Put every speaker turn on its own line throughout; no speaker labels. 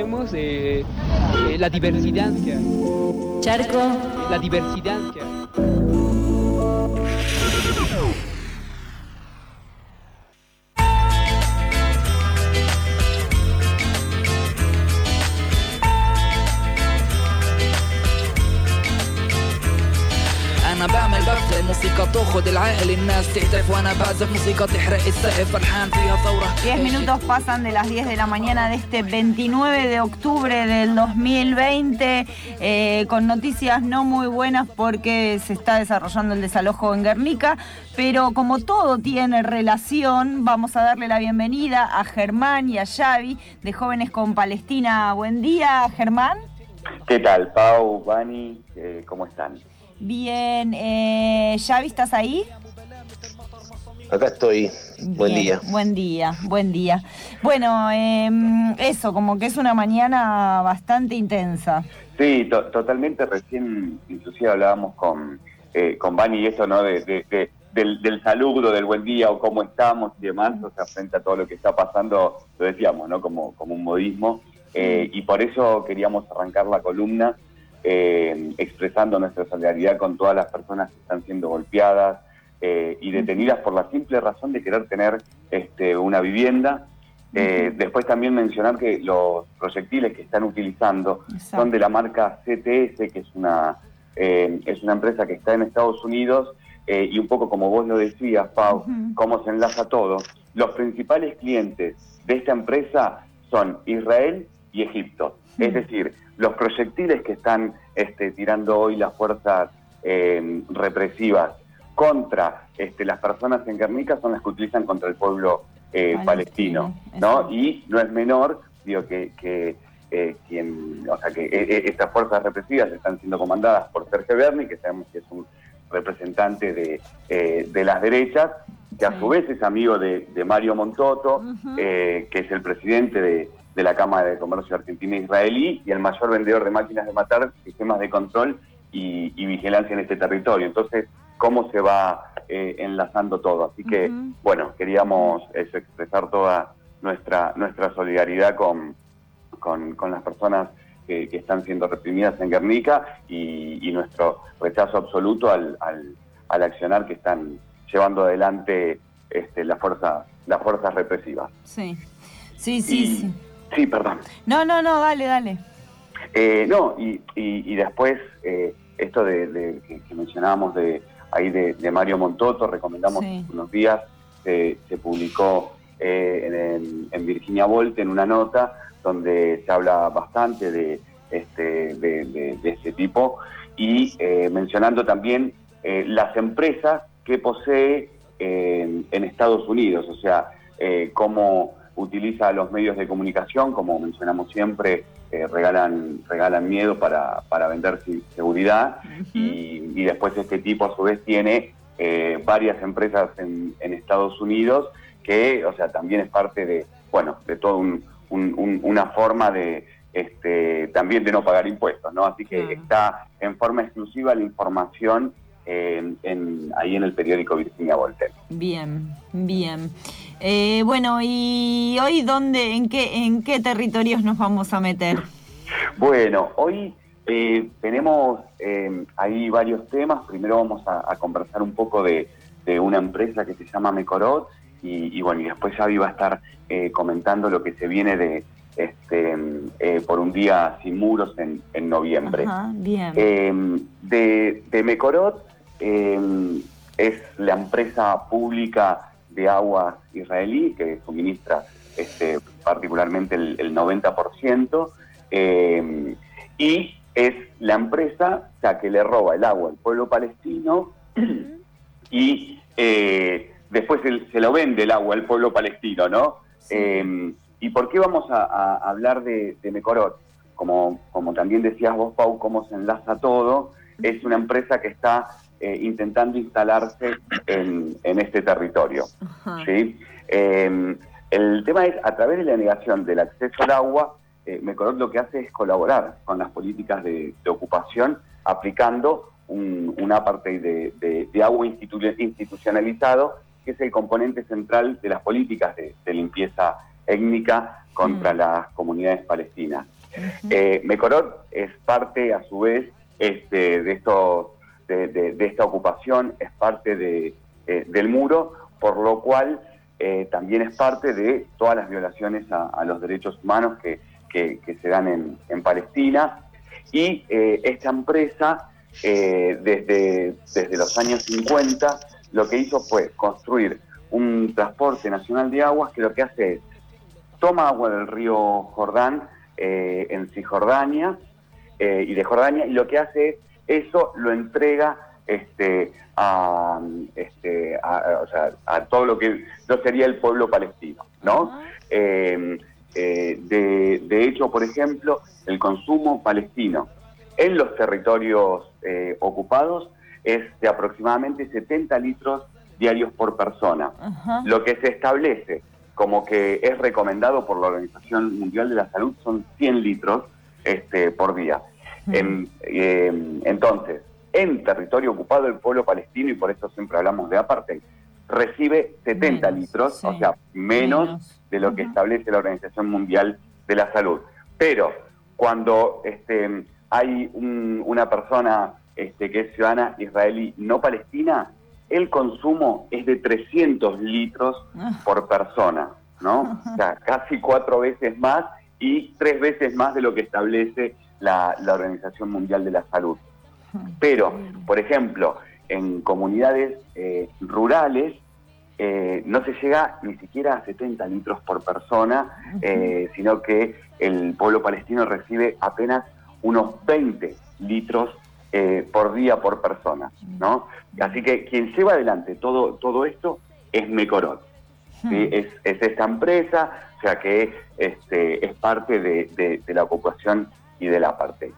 conocemos eh, eh, la diversidad.
Charco.
La diversidad.
تاخد العقل الناس تهتف وانا بعزف موسيقى تحرق السقف فرحان فيها ثوره
10 minutos pasan de las 10 de la mañana de este 29 de octubre del 2020 eh, con noticias no muy buenas porque se está desarrollando el desalojo en Guernica, pero como todo tiene relación, vamos a darle la bienvenida a Germán y a Xavi de Jóvenes con Palestina. Buen día, Germán.
¿Qué tal, Pau, Vani? Eh, ¿Cómo están?
Bien, eh, Xavi, ¿estás ahí?
Acá estoy. Buen
Bien,
día.
Buen día, buen día. Bueno, em, eso, como que es una mañana bastante intensa.
Sí, to- totalmente. Recién, inclusive hablábamos con, eh, con Vani y eso, ¿no? De, de- de- del, del saludo, del buen día o cómo estamos y demás, o sea, frente a todo lo que está pasando, lo decíamos, ¿no? Como, como un modismo. Eh, y por eso queríamos arrancar la columna eh, expresando nuestra solidaridad con todas las personas que están siendo golpeadas eh, y detenidas por la simple razón de querer tener este, una vivienda. Eh, después también mencionar que los proyectiles que están utilizando
Exacto.
son de la marca CTS, que es una, eh, es una empresa que está en Estados Unidos, eh, y un poco como vos lo decías, Pau,
Ujú.
cómo se enlaza todo. Los principales clientes de esta empresa son Israel y Egipto. Es decir, los proyectiles que están este, tirando hoy las fuerzas eh, represivas contra este, las personas en Guernica son las que utilizan contra el pueblo eh,
Palestino,
palestino, ¿no? Y no es menor, digo, que, que eh, quien, o sea, que eh, estas fuerzas represivas están siendo comandadas por Sergio Berni, que sabemos que es un representante de, de las derechas, que a su vez es amigo de, de Mario Montoto, que es el presidente de, de la Cámara de Comercio Argentina e Israelí y el mayor vendedor de máquinas de matar, sistemas de control y, y vigilancia en este territorio. Entonces, ¿cómo se va eh, enlazando todo? Así que, bueno, queríamos eso, expresar toda nuestra, nuestra solidaridad con, con, con las personas que, que están siendo reprimidas en Guernica y, y nuestro rechazo absoluto al, al, al accionar que están llevando adelante este, las fuerzas las fuerzas represivas.
Sí, sí, sí,
Y-
sí.
Sí, perdón.
No, no, no, dale, dale.
Eh, no, y, y- y después eh, esto de, de- que, mencionábamos de ahí de, de Mario Montoto, recomendamos
Sí.
unos días, se, se publicó eh, en, Virginia Volte en una nota donde se habla bastante de este, de, de- este tipo y eh, mencionando también eh, las empresas que posee en, Estados Unidos, o sea, cómo utiliza los medios de comunicación, como mencionamos siempre, eh, regalan, regalan miedo para, para vender seguridad. Y, y después este tipo a su vez tiene eh, varias empresas en, en Estados Unidos que, o sea, también es parte de, bueno, de toda un, un- un- una forma de, este, también de no pagar impuestos, ¿no? Así que está en forma exclusiva la información en- en- ahí en el periódico Virginia Voltaire.
Bien, bien. Eh, bueno, ¿y hoy dónde, en qué, en qué territorios nos vamos a meter?
Bueno, hoy eh, tenemos eh, ahí varios temas. Primero vamos a, a conversar un poco de, de una empresa que se llama Mecorot y, y bueno, y después Xavi va a estar eh, comentando lo que se viene de este eh, por un día sin muros en, en noviembre.
Ajá, bien.
Eh, de, de Mecorot eh, es la empresa pública de aguas israelí que suministra este, particularmente el, el 90%. eh, y es la empresa o sea, que le roba el agua al pueblo palestino y eh, después se lo vende el agua al pueblo palestino, ¿no? Eh, ¿Y por qué vamos a, a hablar de, de Mecorot? Como, como también decías vos, Pau, cómo se enlaza todo, es una empresa que está eh, intentando instalarse en, en este territorio. ¿sí? Eh, el tema es, a través de la negación del acceso al agua, eh, Mecorot lo que hace es colaborar con las políticas de, de ocupación, aplicando un, un apartheid de, de- de agua institu- institucionalizado, que es el componente central de las políticas de, limpieza étnica contra las comunidades palestinas. Eh, Mekorot es parte, a su vez, este, de, estos, de, esta ocupación, es parte de, eh, del muro, por lo cual eh, también es parte de todas las violaciones a, los derechos humanos que, se dan en, en Palestina. Y esta empresa, desde, desde los años 50, lo que hizo fue construir un transporte nacional de aguas que lo que hace es toma agua del río Jordán eh, en Cisjordania eh, y de Jordania y lo que hace es eso lo entrega este, a, este, o sea, a todo lo que no sería el pueblo palestino, ¿no? Em, eh, de, de, hecho, por ejemplo, el consumo palestino en los territorios ocupados es de aproximadamente 70 litros diarios por persona. Lo que se establece como que es recomendado por la Organización Mundial de la Salud son 100 litros este, por día. Em, entonces, en territorio ocupado el pueblo palestino, y por eso siempre hablamos de apartheid, recibe 70 litros, o sea, menos, de lo que establece la Organización Mundial de la Salud. Pero cuando este, hay una persona este, que es ciudadana israelí no palestina, el consumo es de 300 litros ah. por persona, ¿no? O sea, casi cuatro veces más y tres veces más de lo que establece la, Organización Mundial de la Salud. Pero, por ejemplo, en comunidades eh, rurales eh, no se llega ni siquiera a 70 litros por persona, eh, sino que el pueblo palestino recibe apenas unos 20 litros eh, por día por persona, ¿no? Así que quien lleva adelante todo, todo esto es Mecorot. es, esta empresa, o sea que este, es parte de, la ocupación y de la parte.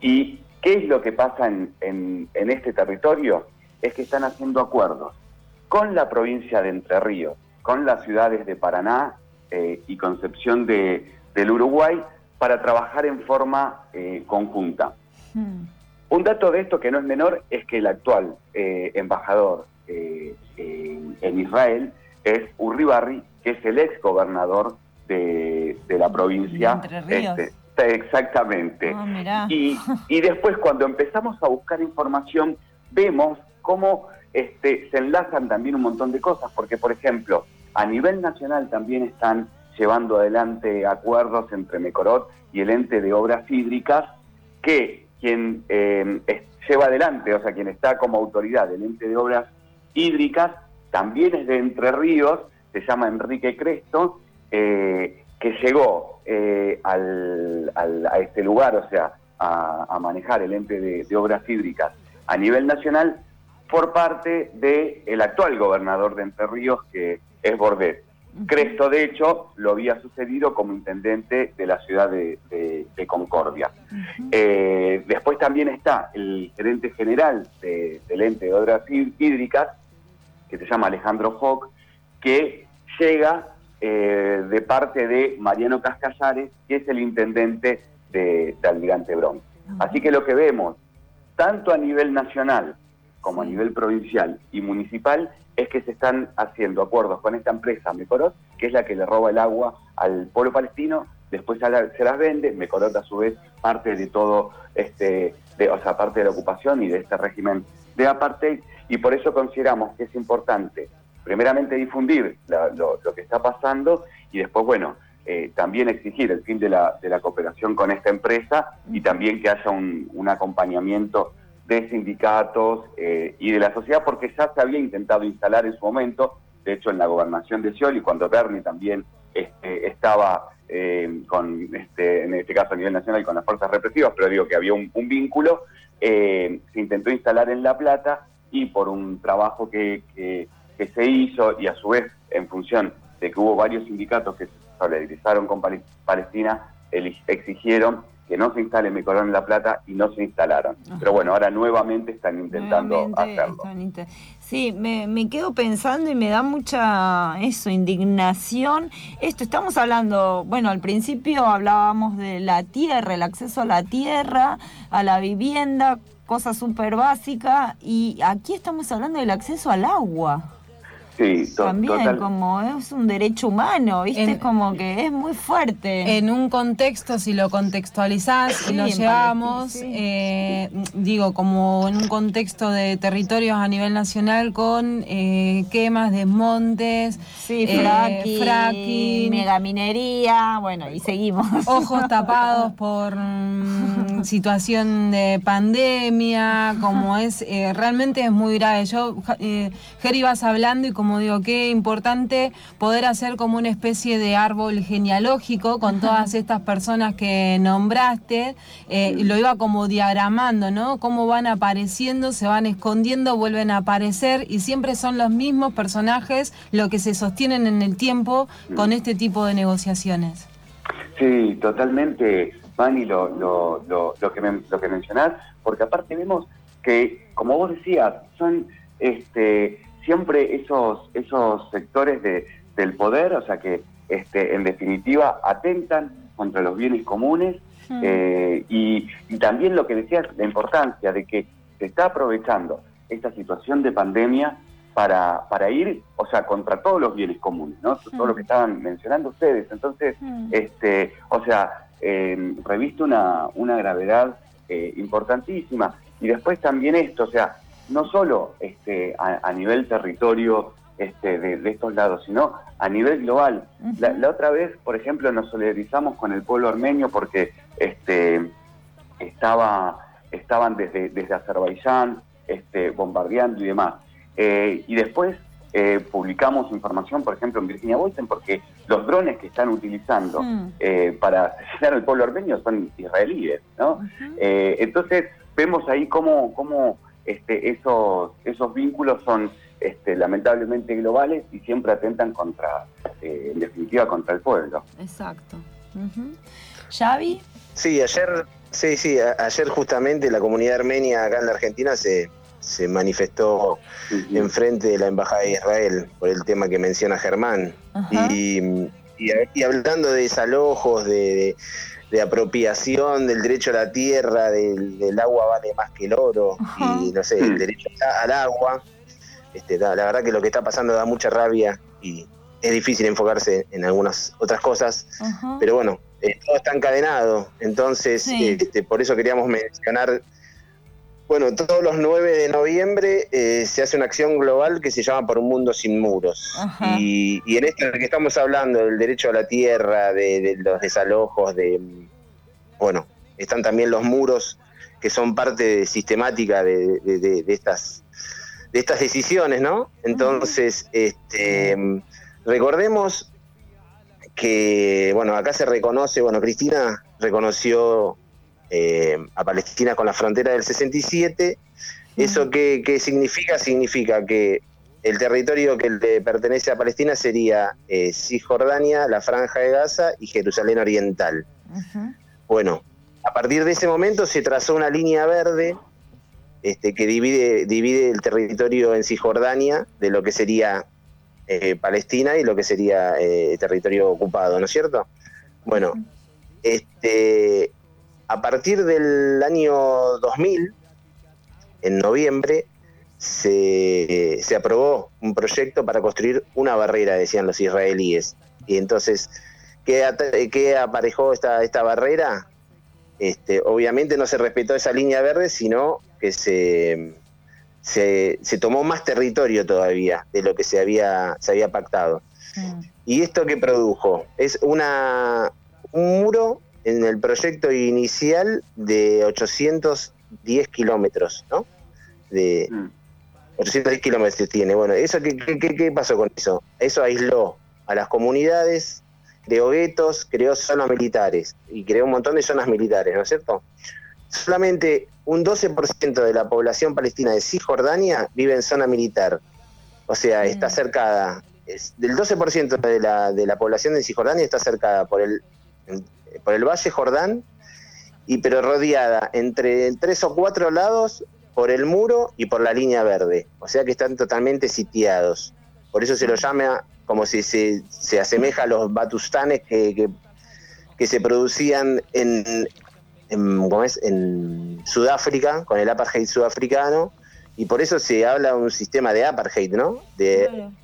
¿Y qué es lo que pasa en, en, este territorio? Es que están haciendo acuerdos con la provincia de Entre Ríos, con las ciudades de Paraná eh, y Concepción de, del Uruguay para trabajar en forma eh, conjunta. Un dato de esto que no es menor es que el actual eh, embajador eh, en Israel es Uri Barri, que es el ex gobernador de, la provincia. Este, exactamente.
Ah,
y, y, después cuando empezamos a buscar información, vemos cómo este, se enlazan también un montón de cosas, porque por ejemplo, a nivel nacional también están llevando adelante acuerdos entre Mecorot y el ente de obras hídricas que quien eh, lleva adelante, o sea, quien está como autoridad del ente de obras hídricas, también es de Entre Ríos, se llama Enrique Cresto, eh, que llegó eh, al, a este lugar, o sea, a, manejar el ente de, obras hídricas a nivel nacional por parte del actual gobernador de Entre Ríos, que es Bordet. Cresto, de hecho, lo había sucedido como intendente de la ciudad de, Concordia. Eh, después también está el gerente general del ente de obras hídricas, que se llama Alejandro Fock, que llega eh, de parte de Mariano Cascallares, que es el intendente de, Almirante Bron. Así que lo que vemos, tanto a nivel nacional como a nivel provincial y municipal, es que se están haciendo acuerdos con esta empresa Mecorot, que es la que le roba el agua al pueblo palestino, después se las vende, Mecorot a su vez parte de todo este, de, o sea, parte de la ocupación y de este régimen de apartheid, y por eso consideramos que es importante, primeramente difundir lo, que está pasando y después, bueno, eh, también exigir el fin de la, de la cooperación con esta empresa y también que haya un, un acompañamiento de sindicatos eh, y de la sociedad, porque ya se había intentado instalar en su momento, de hecho en la gobernación de Scioli, cuando Bernie también este, estaba eh, con, este, en este caso a nivel nacional, con las fuerzas represivas, pero digo que había un, vínculo, eh, se intentó instalar en La Plata y por un trabajo que, que, se hizo y a su vez en función de que hubo varios sindicatos que se solidarizaron con Palestina, exigieron que no se instale Mecorón en La Plata y no se instalaron. Pero bueno, ahora nuevamente están intentando hacerlo.
sí, me, quedo pensando y me da mucha, eso, indignación. Esto, estamos hablando, bueno, al principio hablábamos de la tierra, el acceso a la tierra, a la vivienda, cosa súper básica, y aquí estamos hablando del acceso al agua.
Sí, to-
También
total.
como es un derecho humano, ¿viste?
En-
Es como que es muy fuerte.
En un contexto, si lo contextualizás y
Sí,
lo llevamos,
sí.
eh, digo, como en un contexto de territorios a nivel nacional con eh, quemas, desmontes,
sí,
eh,
fracking,
fracking,
megaminería, bueno, y seguimos.
ojos tapados por mm, situación de pandemia, como es, eh, realmente es muy grave. Yo, eh, Geri, vas hablando y como digo, qué importante poder hacer como una especie de árbol genealógico con todas estas personas que nombraste, eh, lo iba como diagramando, ¿no? Cómo van apareciendo, se van escondiendo, vuelven a aparecer y siempre son los mismos personajes los que se sostienen en el tiempo con este tipo de negociaciones.
Sí, totalmente, Mani, lo, lo, lo, lo que lo que mencionás, porque aparte vemos que, como vos decías, son este, siempre esos, esos sectores de, del poder, o sea que este, en definitiva atentan contra los bienes comunes eh, y, y también lo que decías, la importancia de que se está aprovechando esta situación de pandemia para, para ir, o sea, contra todos los bienes comunes, ¿no? Todo lo que estaban mencionando ustedes. Entonces, este, o sea, eh, reviste una, una gravedad eh, importantísima. Y después también esto, o sea, no solo este, a, a nivel territorio este, de, de estos lados, sino a nivel global. la, la otra vez, por ejemplo, nos solidarizamos con el pueblo armenio porque este, estaba, estaban desde, desde Azerbaiyán este, bombardeando y demás. Eh, y después eh, publicamos información, por ejemplo, en Virginia Bolsen, porque los drones que están utilizando
Mm.
eh, para asesinar al pueblo armenio son israelíes, ¿no? Eh, entonces vemos ahí cómo, cómo este, esos, esos vínculos son este, lamentablemente globales y siempre atentan contra, eh, en definitiva, contra el pueblo.
Exacto. ¿Xavi?
Sí, ayer, sí, sí, a- ayer justamente la comunidad armenia acá en la Argentina se, se manifestó enfrente de la Embajada de Israel por el tema que menciona Germán. Y, y, y hablando de desalojos, de, de- de apropiación del derecho a la tierra, del, del agua vale más que el oro,
Ajá.
y no sé, el derecho a- al agua, este, da- la verdad que lo que está pasando da mucha rabia y es difícil enfocarse en algunas otras cosas,
Ajá.
pero bueno, eh, todo está encadenado, entonces
Sí.
este, por eso queríamos mencionar, bueno, todos los 9 de noviembre eh, se hace una acción global que se llama Por un Mundo Sin Muros. Y, y en esto que estamos hablando del derecho a la tierra, de, de los desalojos, de, bueno, están también los muros que son parte sistemática de, de- de- de estas de estas decisiones, ¿no? Entonces, este, recordemos que, bueno, acá se reconoce, bueno, Cristina reconoció eh, a Palestina con la frontera del 67. ¿Eso qué, qué significa? Significa que el territorio que le pertenece a Palestina sería eh, Cisjordania, la Franja de Gaza y Jerusalén Oriental. Bueno, a partir de ese momento se trazó una línea verde este, que divide, divide el territorio en Cisjordania de lo que sería eh, Palestina y lo que sería eh, territorio ocupado, ¿no es cierto? Bueno, este, a partir del año 2000, en noviembre, se, se aprobó un proyecto para construir una barrera, decían los israelíes. Y entonces, ¿qué, aparejó esta, esta barrera? Este, obviamente no se respetó esa línea verde, sino que se, se, se tomó más territorio todavía de lo que se había, se había pactado.
Mm.
¿Y esto qué produjo? Es una, un muro en el proyecto inicial de 810 kilómetros, ¿no? De
Mm.
810 kilómetros tiene. Bueno, ¿eso qué, qué- qué- qué pasó con eso? Eso aisló a las comunidades, creó guetos, creó zonas militares y creó un montón de zonas militares, ¿no es cierto? Solamente un 12% de la población palestina de Cisjordania vive en zona militar. O sea, está cercada, es- del 12% de la, de la población de Cisjordania está cercada por el, por el Valle Jordán, y pero rodeada entre tres o cuatro lados por el muro y por la línea verde. O sea que están totalmente sitiados. Por eso se lo llama como si se, se asemeja a los batustanes que, que, que se producían en, en, ¿cómo es? en Sudáfrica, con el apartheid sudafricano, y por eso se habla de un sistema de apartheid, ¿no?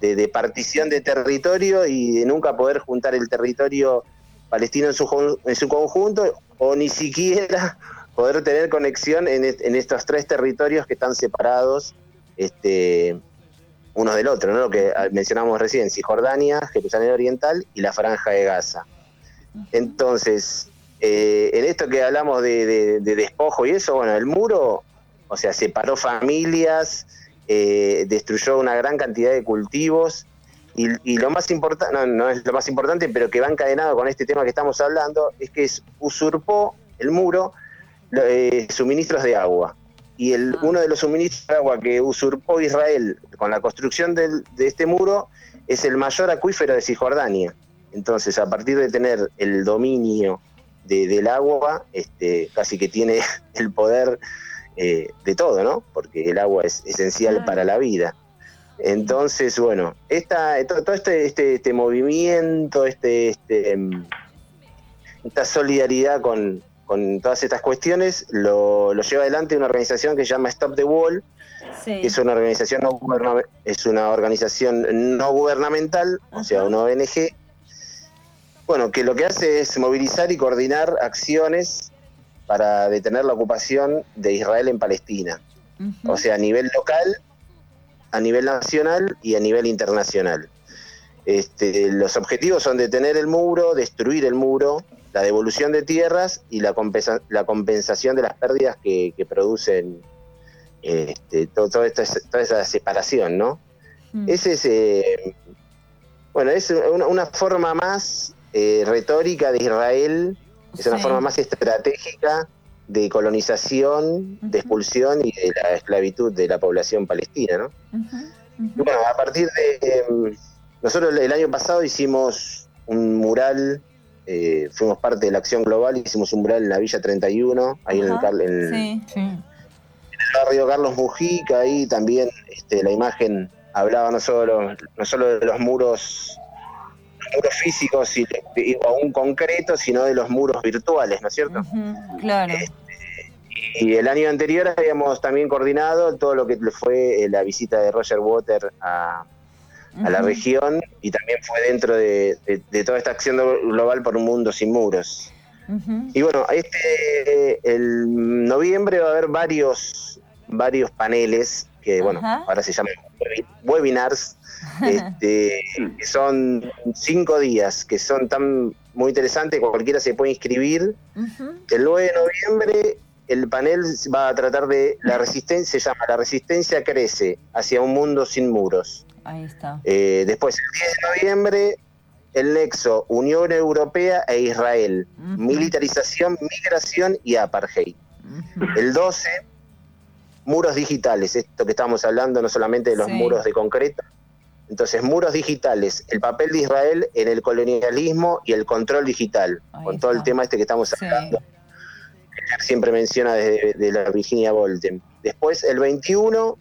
De- de partición de territorio y de nunca poder juntar el territorio palestino en su, en su conjunto o ni siquiera poder tener conexión en, en estos tres territorios que están separados este, uno del otro, ¿no? Lo que ah, mencionamos recién, Cisjordania, Jerusalén Oriental y la Franja de Gaza. Entonces, eh, en esto que hablamos de, de- de despojo y eso, bueno, el muro, o sea, separó familias, eh, destruyó una gran cantidad de cultivos y, y lo más importante, no, no es lo más importante, pero que va encadenado con este tema que estamos hablando, es que es- usurpó el muro eh, suministros de agua. Y el, uno de los suministros de agua que usurpó Israel con la construcción del- de este muro es el mayor acuífero de Cisjordania. Entonces, a partir de tener el dominio de- del agua, este, casi que tiene el poder eh, de todo, ¿no? Porque el agua es esencial para la vida. Entonces, bueno, esta, to- todo este, este, este movimiento, este, este, em, esta solidaridad con, con todas estas cuestiones, lo, lo lleva adelante una organización que se llama Stop the Wall,
Sí.
que es una organización no es una organización no gubernamental, o sea, una ONG, bueno, que lo que hace es movilizar y coordinar acciones para detener la ocupación de Israel en Palestina, o sea, a nivel local, a nivel nacional y a nivel internacional. Este, los objetivos son detener el muro, destruir el muro, la devolución de tierras y la, compensa- la compensación de las pérdidas que, que producen este, to- todo toda esa separación, ¿no?
Mm.
Ese es, eh, bueno, es una, una forma más eh, retórica de Israel, es una forma más estratégica de colonización, de expulsión y de la esclavitud de la población palestina, ¿no?
Ujú.
bueno, a partir de... em, nosotros el año pasado hicimos un mural, eh, fuimos parte de la acción global, hicimos un mural en la Villa 31, ahí en el,
Ajá,
Car- en el-
Sí.
Sí.
el barrio Carlos Mujica, ahí también este, la imagen hablaba no solo, no solo de los muros, muros físicos y, y aún concretos, sino de los muros virtuales, ¿no es cierto?
Claro.
Y el año anterior habíamos también coordinado todo lo que fue eh, la visita de Roger Water a, a la región y también fue dentro de, de- de toda esta acción global por un mundo sin muros. Y bueno, este el noviembre va a haber varios varios paneles que bueno, ahora se llaman webi- webinars, este, que son cinco días, que son tan muy interesantes, cualquiera se puede inscribir. El 9 de noviembre el panel va a tratar de la resistencia, se llama La resistencia crece hacia un mundo sin muros.
Ahí está.
Eh, después, el 10 de noviembre, el nexo Unión Europea e Israel, militarización, migración y apartheid. El 12, muros digitales, esto que estamos hablando no solamente de los
Sí.
muros de concreto. Entonces, muros digitales, el papel de Israel en el colonialismo y el control digital,
Ahí
con todo el tema este que estamos hablando, siempre menciona desde de la Virginia Bolten. Después, el 21,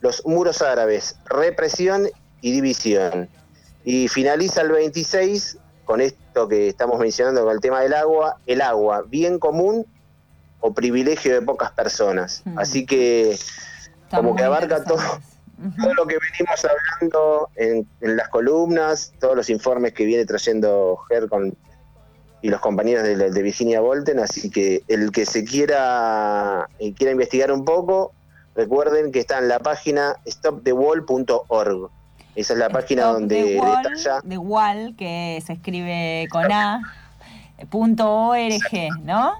los muros árabes, represión y división. Y finaliza el 26 con esto que estamos mencionando con el tema del agua, el agua, bien común o privilegio de pocas personas.
Hmm.
Así que
Está
como que abarca.
Ujú.
todo lo que venimos hablando en, en las columnas, todos los informes que viene trayendo Ger con, y los compañeros de, Virginia Volten, así que el que se quiera, eh, quiera investigar un poco, recuerden que está en la página stopthewall.org. Esa es la página donde
the wall,
detalla
The Wall, que se escribe con A, punto org, ¿no?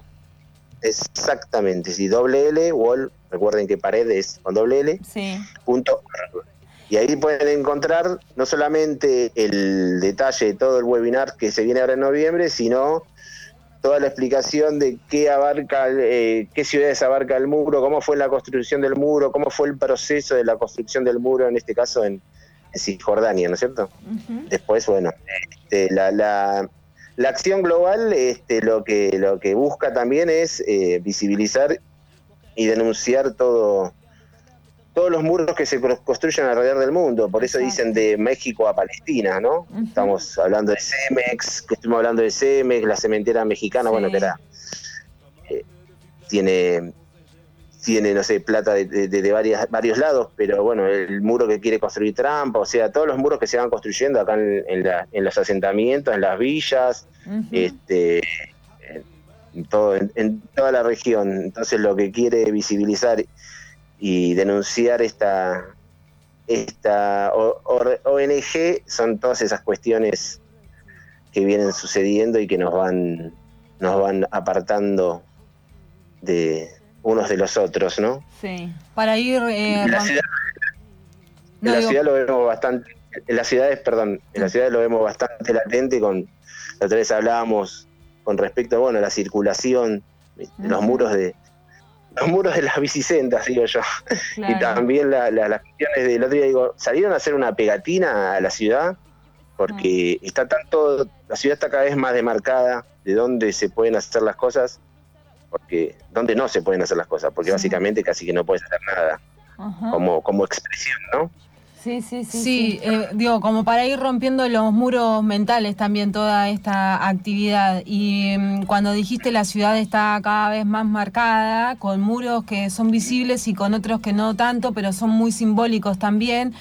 exactamente, si doble L, wall, recuerden que pared es con doble L,
Sí.
punto org. Y ahí pueden encontrar no solamente el detalle de todo el webinar que se viene ahora en noviembre, sino toda la explicación de qué abarca, eh, qué ciudades abarca el muro, cómo fue la construcción del muro, cómo fue el proceso de la construcción del muro, en este caso en, en Cisjordania, ¿no es cierto? Después, bueno, este, la, la, la acción global este, lo, que, lo que busca también es eh, visibilizar y denunciar todo todos los muros que se construyen alrededor del mundo. Por eso dicen de México a Palestina, ¿no? Estamos hablando de Cemex, que estuvimos hablando de Cemex, la cementera mexicana,
Sí.
bueno, que era, eh, tiene tiene, no sé, plata de, de- de varias, varios lados, pero bueno, el muro que quiere construir Trump, o sea, todos los muros que se van construyendo acá en, en la- en los asentamientos, en las villas, este, en, todo, en, en toda la región. Entonces lo que quiere visibilizar y denunciar esta, esta ONG son todas esas cuestiones que vienen sucediendo y que nos van, nos van apartando de unos de los otros, ¿no?
Sí.
Para ir... eh,
la ciudad,
No,
en la
digo-
ciudad lo vemos bastante, en las ciudades, perdón, en las ciudades lo vemos bastante latente con, la otra vez hablábamos con respecto, bueno, a la circulación, los muros de los muros de las bicisendas, digo yo, y también la- la- las cuestiones del otro día, digo, salieron a hacer una pegatina a la ciudad, porque está tan todo, la ciudad está cada vez más demarcada de dónde se pueden hacer las cosas, porque dónde no se pueden hacer las cosas, porque
Sí.
básicamente casi que no puedes hacer nada
Ajá.
como, como expresión, ¿no?
Sí, sí, sí.
Sí, eh, digo, como para ir rompiendo los muros mentales también toda esta actividad. Y mm, cuando dijiste la ciudad está cada vez más marcada, con muros que son visibles y con otros que no tanto, pero son muy simbólicos también.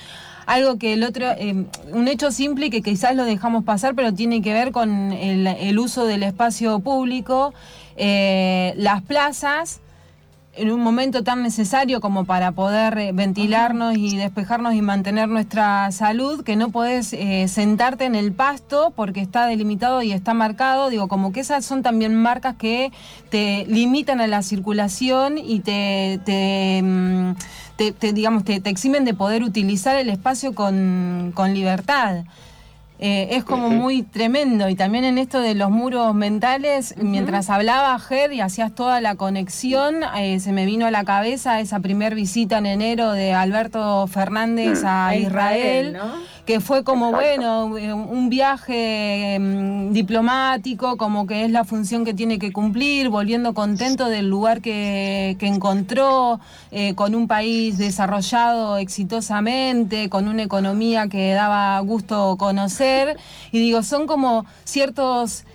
Algo que el otro, eh, un hecho simple que quizás lo dejamos pasar, pero tiene que ver con el, el uso del espacio público, eh, las plazas en un momento tan necesario como para poder eh, ventilarnos y despejarnos y mantener nuestra salud, que no podés eh, sentarte en el pasto porque está delimitado y está marcado. Digo, como que esas son también marcas que te limitan a la circulación y te, te, mm, te- te, digamos, te, eximen de poder utilizar el espacio con, con libertad. Eh, es como muy tremendo. Y también en esto de los muros mentales, mientras hablaba Ger y hacías toda la conexión, eh, se me vino a la cabeza esa primer visita en enero de Alberto Fernández a,
A
Israel,
Israel, ¿no?
Que fue como,
Exacto.
bueno, un viaje mm, diplomático, como que es la función que tiene que cumplir, volviendo contento del lugar que, que encontró, eh, con un país desarrollado exitosamente, con una economía que daba gusto conocer. Y digo, son como ciertos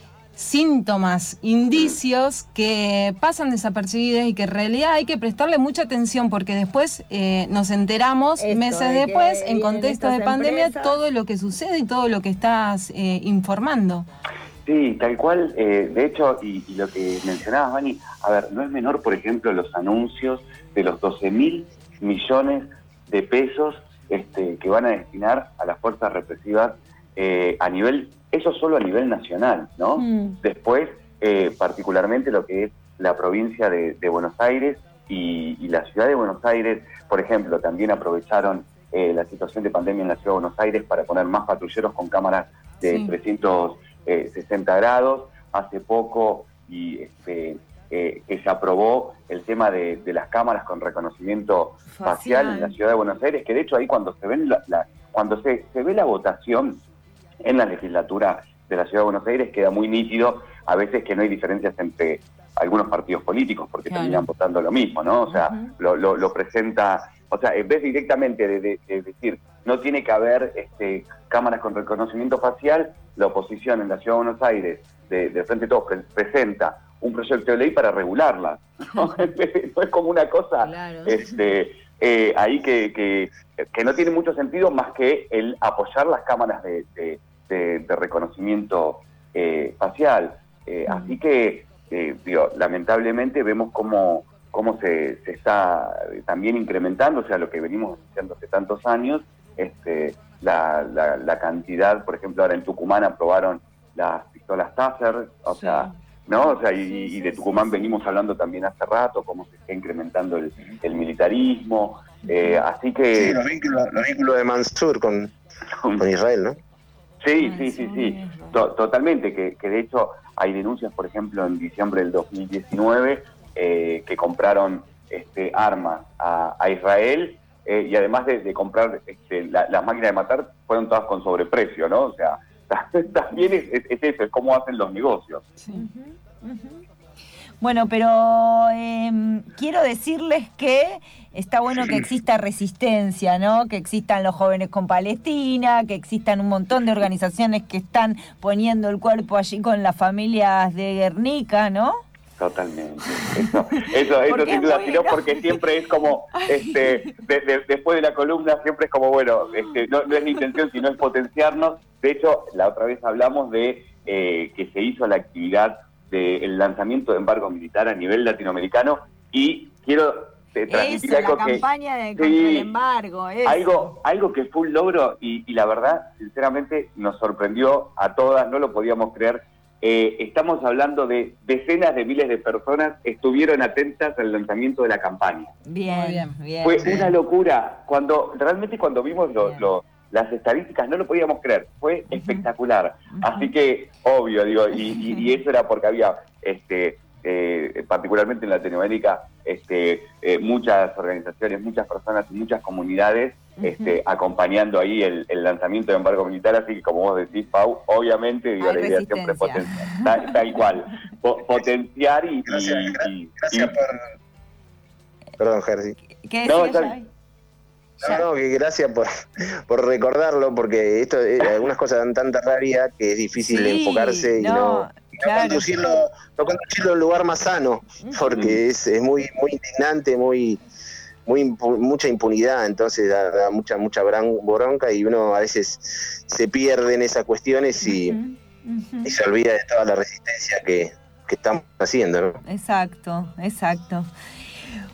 síntomas, indicios que pasan desapercibidos y que en realidad hay que prestarle mucha atención porque después eh, nos enteramos
Esto
meses
de
después, en contexto de pandemia,
empresas.
todo lo que sucede y todo lo que estás eh, informando.
Sí, tal cual. eh, de hecho, y, y lo que mencionabas, Vani, a ver, no es menor, por ejemplo, los anuncios de los 12 mil millones de pesos este, que van a destinar a las fuerzas represivas eh, a nivel, eso solo a nivel nacional, ¿no?
Mm.
Después, eh, particularmente lo que es la provincia de, de Buenos Aires y, y la ciudad de Buenos Aires, por ejemplo, también aprovecharon eh, la situación de pandemia en la ciudad de Buenos Aires para poner más patrulleros con cámaras de
Sí.
360 grados. Hace poco y este, eh, que se aprobó el tema de, de las cámaras con reconocimiento facial. en la ciudad de Buenos Aires, que de hecho ahí cuando se ven la, la- cuando se, se ve la votación en la legislatura de la ciudad de Buenos Aires queda muy nítido a veces que no hay diferencias entre algunos partidos políticos porque
Claro.
terminan votando lo mismo, ¿no? O sea, lo, lo- lo presenta, o sea, en vez directamente de, de- de decir no tiene que haber este, cámaras con reconocimiento facial, la oposición en la ciudad de Buenos Aires, de, de Frente a Todos, pre- presenta un proyecto de ley para regularla. ¿no? no es como una cosa
Claro.
este, eh, ahí que, que, que no tiene mucho sentido más que el apoyar las cámaras de, de- de- de reconocimiento eh, facial. Eh, Así que, eh, digo, lamentablemente vemos cómo, cómo se, se está también incrementando, o sea, lo que venimos diciendo hace tantos años, este, la, la- la cantidad, por ejemplo, ahora en Tucumán aprobaron las pistolas Taser, o sea, ¿no? O sea, y, de Tucumán venimos hablando también hace rato, cómo se está incrementando el, el militarismo, eh, así que...
Sí, los vínculos, los vínculos de Mansur con, con Israel, ¿no?
Sí,
Ay,
sí, sí,
sí,
sí, totalmente, que, que de hecho hay denuncias, por ejemplo, en diciembre del 2019, eh, que compraron este, armas a, a Israel eh, y además de, de comprar este, la- las máquinas de matar, fueron todas con sobreprecio, ¿no? O sea, también es, es- es eso, es cómo hacen los negocios.
Bueno, pero em, quiero decirles que está bueno que exista resistencia, ¿no? Que existan los jóvenes con Palestina, que existan un montón de organizaciones que están poniendo el cuerpo allí con las familias de Guernica, ¿no?
Totalmente. Eso, eso, eso sin duda, sino porque siempre es como, este, de- de- después de la columna, siempre es como, bueno, este, no, no es la intención, sino es potenciarnos. De hecho, la otra vez hablamos de eh, que se hizo la actividad del lanzamiento de embargo militar a nivel latinoamericano y quiero transmitir
Eso, la
algo que...
campaña de
Sí.
contra el embargo. eso.
Algo, algo que fue un logro y, y la verdad, sinceramente, nos sorprendió a todas, no lo podíamos creer. Eh, estamos hablando de decenas de miles de personas estuvieron atentas al lanzamiento de la campaña.
Bien, bien.
bien.
Fue una locura. Cuando realmente cuando vimos lo-
Bien.
lo- las estadísticas no lo podíamos creer. Fue espectacular. Así que obvio, digo, y, y- y eso era porque había, este, eh, particularmente en Latinoamérica, este, eh, muchas organizaciones, muchas personas y muchas comunidades este, acompañando ahí el, el lanzamiento de embargo militar, así que como vos decís, Pau, obviamente digo,
Hay
la idea siempre potenciar, tal, tal cual, Po- potenciar y, y-
Gracias,
y-
Gracias
y-
por... Perdón, Jersey.
¿Qué
No?
No, no, que gracias por, por recordarlo, porque esto eh, algunas cosas dan tanta rabia que es difícil
Sí,
enfocarse y no,
no,
no conducirlo, no conducirlo a un lugar más sano, porque es, es muy, muy indignante, muy, muy impu- mucha impunidad, entonces da, da mucha, mucha bronca y uno a veces se pierde en esas cuestiones y, se olvida de toda la resistencia que, que estamos haciendo, ¿no?
Exacto, exacto.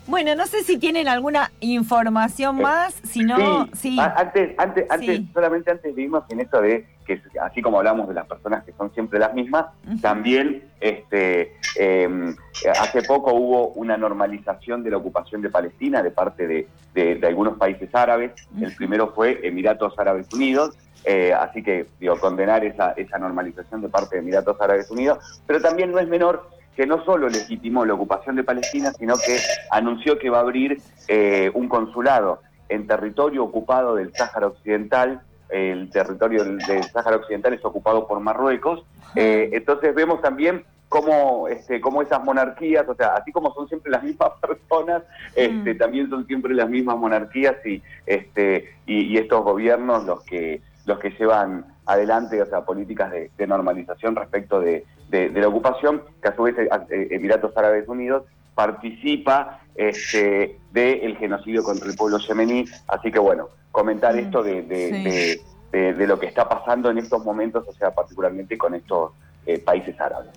Bueno, no sé si tienen alguna información
Eh,
más, si no,
Sí,
sí.
a- antes, antes, antes,
Sí.
solamente antes vimos en esto de que así como hablamos de las personas que son siempre las mismas, también este eh, hace poco hubo una normalización de la ocupación de Palestina de parte de, de- de algunos países árabes. El primero fue Emiratos Árabes Unidos. eh, así que digo, condenar esa, esa normalización de parte de Emiratos Árabes Unidos, pero también no es menor que no solo legitimó la ocupación de Palestina, sino que anunció que va a abrir eh, un consulado en territorio ocupado del Sáhara Occidental. El territorio del, Sáhara Occidental es ocupado por Marruecos. Eh, entonces vemos también cómo, este, cómo esas monarquías, o sea, así como son siempre las mismas personas, este,
Mm.
también son siempre las mismas monarquías y, este, y, y estos gobiernos los que, los que llevan adelante, o sea, políticas de, de normalización respecto de, de- de la ocupación, que a su vez eh, eh, Emiratos Árabes Unidos participa este, del genocidio contra el pueblo yemení. Así que bueno, comentar
Mm,
esto de, de-
sí.
de- de- de lo que está pasando en estos momentos, o sea, particularmente con estos eh, países árabes.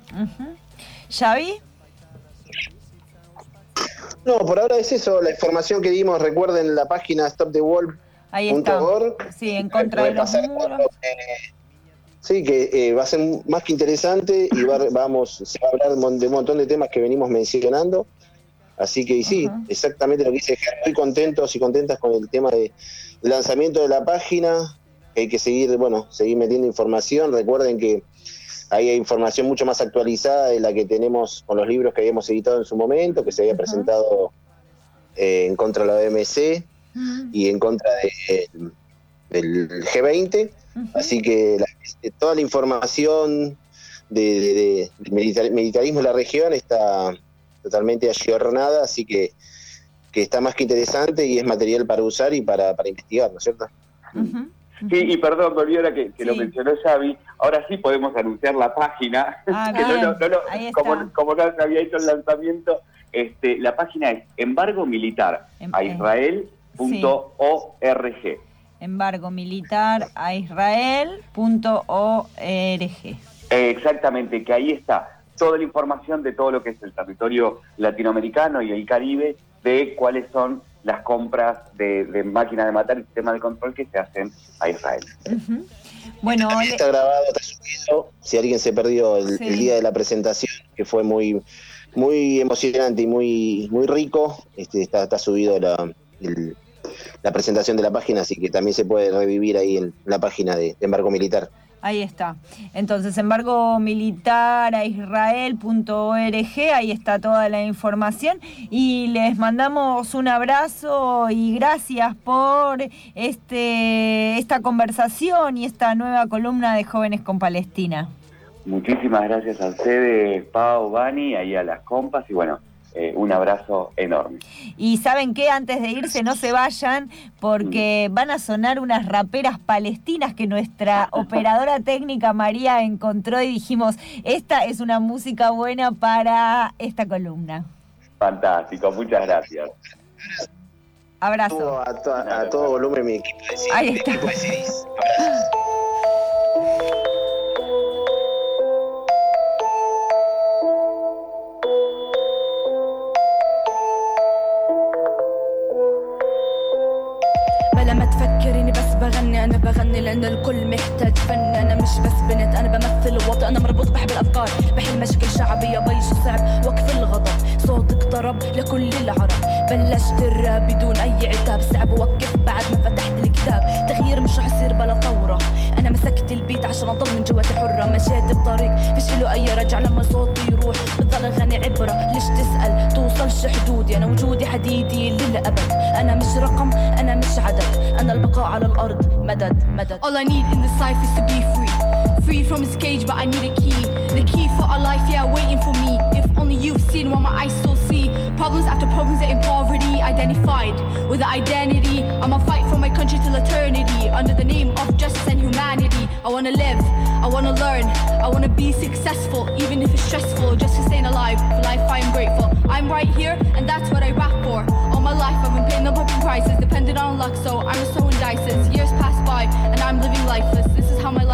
¿Xavi?
No, por ahora es eso, la información que dimos, recuerden la página stopthewall.org.
Ahí está. Sí, en contra de los muros.
eh, Sí, que eh, va a ser más que interesante y va- vamos, se va a hablar de un montón de temas que venimos mencionando. Así que y sí, exactamente lo que dice muy contentos y contentas con el tema de lanzamiento de la página. Hay que seguir, bueno, seguir metiendo información. Recuerden que ahí hay información mucho más actualizada de la que tenemos con los libros que habíamos editado en su momento, que se había presentado eh, en contra de la OMC y en contra de- del G20. Así que la- este, toda la información de, de- de- del militar- militarismo en la región está totalmente ayornada, así que, que está más que interesante y es material para usar y para, para investigar, ¿no es cierto?
Sí, y perdón, olvidé ahora que, que lo
Sí.
mencionó Xavi, ahora sí podemos anunciar la página,
Ah,
que no,
bien.
no lo-
Ahí está.
como, como no se había hecho el lanzamiento, este, la página es embargo militar
Em-
a
eh,
israel.org.
Embargo militar a israel.org.
Exactamente, que ahí está toda la información de todo lo que es el territorio latinoamericano y el Caribe, de cuáles son las compras de, de máquinas de matar y sistemas de control que se hacen a Israel.
Bueno,
También
le-
está grabado, está subido. Si alguien se perdió el,
Sí.
el día de la presentación, que fue muy muy emocionante y muy muy rico, este, está, está subido la, el- la presentación de la página, así que también se puede revivir ahí en la página de, de embargo militar.
Ahí está. Entonces, embargo militar a israel.org, ahí está toda la información. Y les mandamos un abrazo y gracias por este esta conversación y esta nueva columna de Jóvenes con Palestina.
Muchísimas gracias a ustedes, Pau, Bani, ahí a las compas y bueno, eh, un abrazo enorme.
Y saben qué, antes de irse no se vayan porque van a sonar unas raperas palestinas que nuestra operadora técnica María encontró y dijimos, esta es una música buena para esta columna.
Fantástico, muchas gracias.
Abrazo.
A, to- a todo volumen mi equipo de.
Ahí está.
بغني لأن الكل محتاج فن. أنا مش بس بنت أنا بمثل وطن. أنا مربوط بحب الأفكار بحل مشاكل شعبية. بيش صعب وقف الغضب. صوتك ضرب لكل العرب. بلشت الراب بدون أي عتاب. صعب اوقف بعد ما فتحت الكتاب. تغيير مش رح يصير بلا ثورة. أنا مسكت البيت عشان أضل من جواتي حرة. مشيت بطريق فيش له أي رجع. لما صوتي يروح بضل اغني عبرة. ليش تسأل؟ توصلش حدودي. أنا وجودي حديدي للأبد. أنا مش رقم أنا مش عدد. أنا البقاء على الأرض. madad, madad.
All I need in the life is to be free. Free from his cage, but I need a key. The key for our life, yeah, waiting for me. If only you've seen what my eyes still see. Problems after problems that in poverty identified with the identity. I'ma fight for my country till eternity. Under the name of justice and humanity. I wanna live, I wanna learn, I wanna be successful, even if it's stressful, just to stay alive. For life I am grateful. I'm right here, and that's what I rap for. All my life I've been paying the prices, dependent on luck, so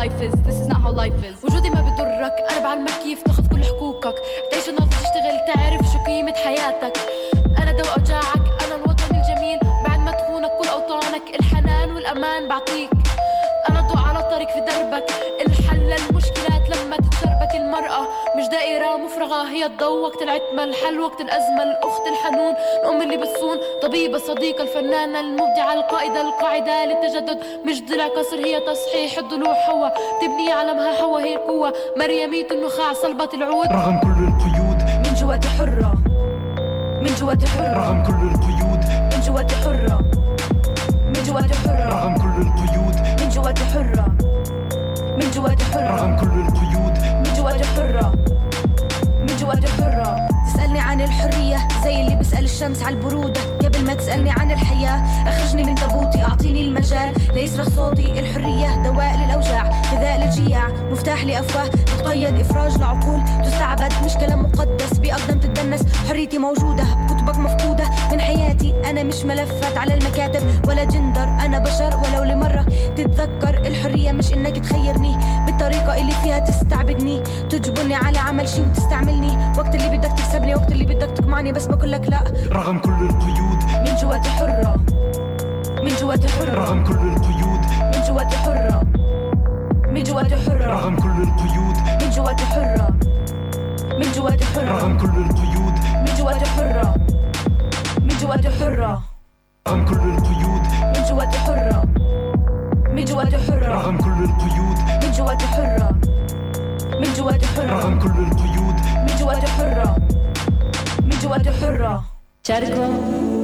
life is, this is not how life is.
وجودي ما بضرك. أنا بعلمك كيف تاخذ كل حقوقك. تعيش النهضة تشتغل. تعرف شو قيمة حياتك. أنا دواء أوجاعك. أنا الوطن الجميل. بعد ما تخونك كل أوطانك. الحنان والأمان بعطيك. هي الضوء وقت العتمة الحل وقت الأزمة الأخت الحنون. الأم اللي بتصون طبيبة صديقة الفنانة المبدعة القائدة القاعدة للتجدد. مش ضلع كسر هي تصحيح الضلوع. حوا تبني علمها حوا هي القوة مريمية النخاع صلبة العود.
رغم كل القيود.
من جواتي حرة. من جواتي حرة.
رغم كل القيود.
من جواتي حرة. من جواتي حرة.
رغم كل القيود.
من جواتي حرة. من جواتي حرة.
رغم كل القيود.
من جواتي حرة. جواتي حرة تسألني عن الحرية زي اللي بيسأل الشمس على البرودة. قبل ما تسألني عن الحياة أخرجني من تابوتي أعطيني المجال. ليصرخ صوتي الحرية دواء للأوجاع. غذاء للجياع مفتاح لأفواه. تقيد إفراج لعقول تستعبد مش كلام مقدس. بأقدم تتدنس. حريتي موجودة. بكتبك مفقودة. من حياتي أنا مش ملفت على المكاتب. ولا جندر. أنا بشر. ولو لمرة تتذكر الحرية مش إنك تخيرني. بالطريقة اللي فيها تستعبدني. تجبرني على عمل شي وتستعملني. وقت اللي بدك تكسبني. وقت اللي بدك تقمعني. بس بقول لك لا.
رغم كل القيود.
من جواتي حرة جواتي حرة
رغم كل القيود
من جواتي حرة من جواتي حرة
رغم كل القيود
من جواتي حرة من جواتي حرة
رغم كل القيود
من جواتي حرة من جواتي حرة
رغم كل القيود
من جواتي حرة من جواتي حرة
رغم كل القيود
من جواتي حرة من جواتي حرة
رغم كل القيود
من جواتي حرة من جواتي حرة
Charco